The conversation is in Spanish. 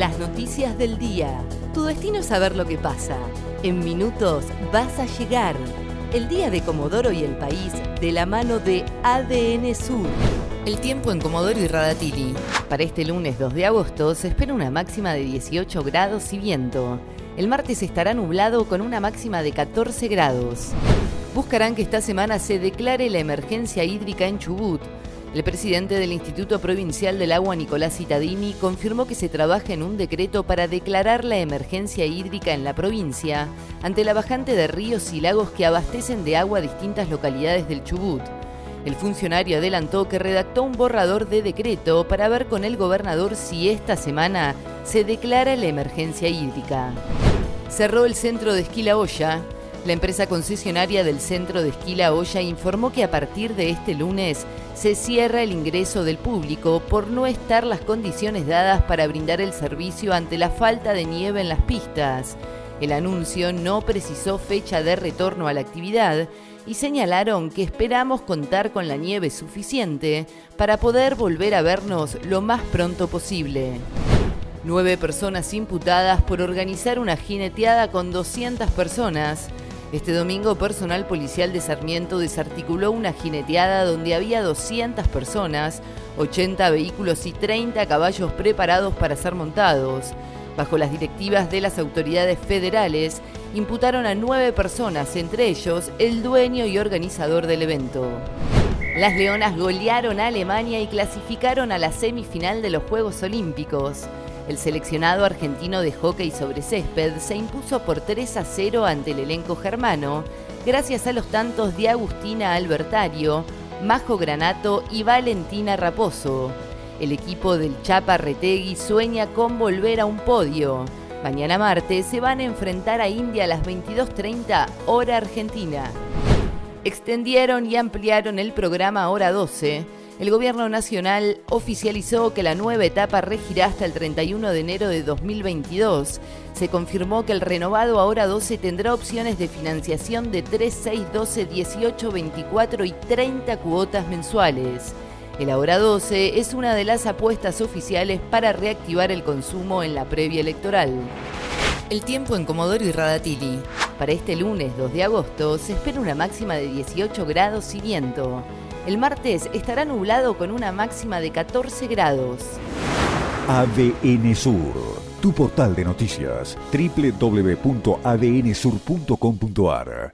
Las noticias del día. Tu destino es saber lo que pasa. En minutos vas a llegar. El día de Comodoro y el país de la mano de ADN Sur. El tiempo en Comodoro y Radatili. Para este lunes 2 de agosto se espera una máxima de 18 grados y viento. El martes estará nublado con una máxima de 14 grados. Buscarán que esta semana se declare la emergencia hídrica en Chubut. El presidente del Instituto Provincial del Agua, Nicolás Citadini, confirmó que se trabaja en un decreto para declarar la emergencia hídrica en la provincia ante la bajante de ríos y lagos que abastecen de agua distintas localidades del Chubut. El funcionario adelantó que redactó un borrador de decreto para ver con el gobernador si esta semana se declara la emergencia hídrica. Cerró el centro de Esquila Olla. La empresa concesionaria del centro de Esquila Olla informó que a partir de este lunes se cierra el ingreso del público por no estar las condiciones dadas para brindar el servicio ante la falta de nieve en las pistas. El anuncio no precisó fecha de retorno a la actividad y señalaron que esperamos contar con la nieve suficiente para poder volver a vernos lo más pronto posible. Nueve personas imputadas por organizar una jineteada con 200 personas este domingo, personal policial de Sarmiento desarticuló una jineteada donde había 200 personas, 80 vehículos y 30 caballos preparados para ser montados. Bajo las directivas de las autoridades federales, imputaron a nueve personas, entre ellos el dueño y organizador del evento. Las Leonas golearon a Alemania y clasificaron a la semifinal de los Juegos Olímpicos. El seleccionado argentino de hockey sobre césped se impuso por 3 a 0 ante el elenco germano, gracias a los tantos de Agustina Albertario, Majo Granato y Valentina Raposo. El equipo del Chapa Retegui sueña con volver a un podio. Mañana martes se van a enfrentar a India a las 22.30 hora argentina. Extendieron y ampliaron el programa Hora 12 el Gobierno Nacional oficializó que la nueva etapa regirá hasta el 31 de enero de 2022. Se confirmó que el renovado Ahora 12 tendrá opciones de financiación de 3, 6, 12, 18, 24 y 30 cuotas mensuales. El Ahora 12 es una de las apuestas oficiales para reactivar el consumo en la previa electoral. El tiempo en Comodoro y Radatili. Para este lunes 2 de agosto se espera una máxima de 18 grados y viento. El martes estará nublado con una máxima de 14 grados. ADN Sur, tu portal de noticias, www.adnsur.com.ar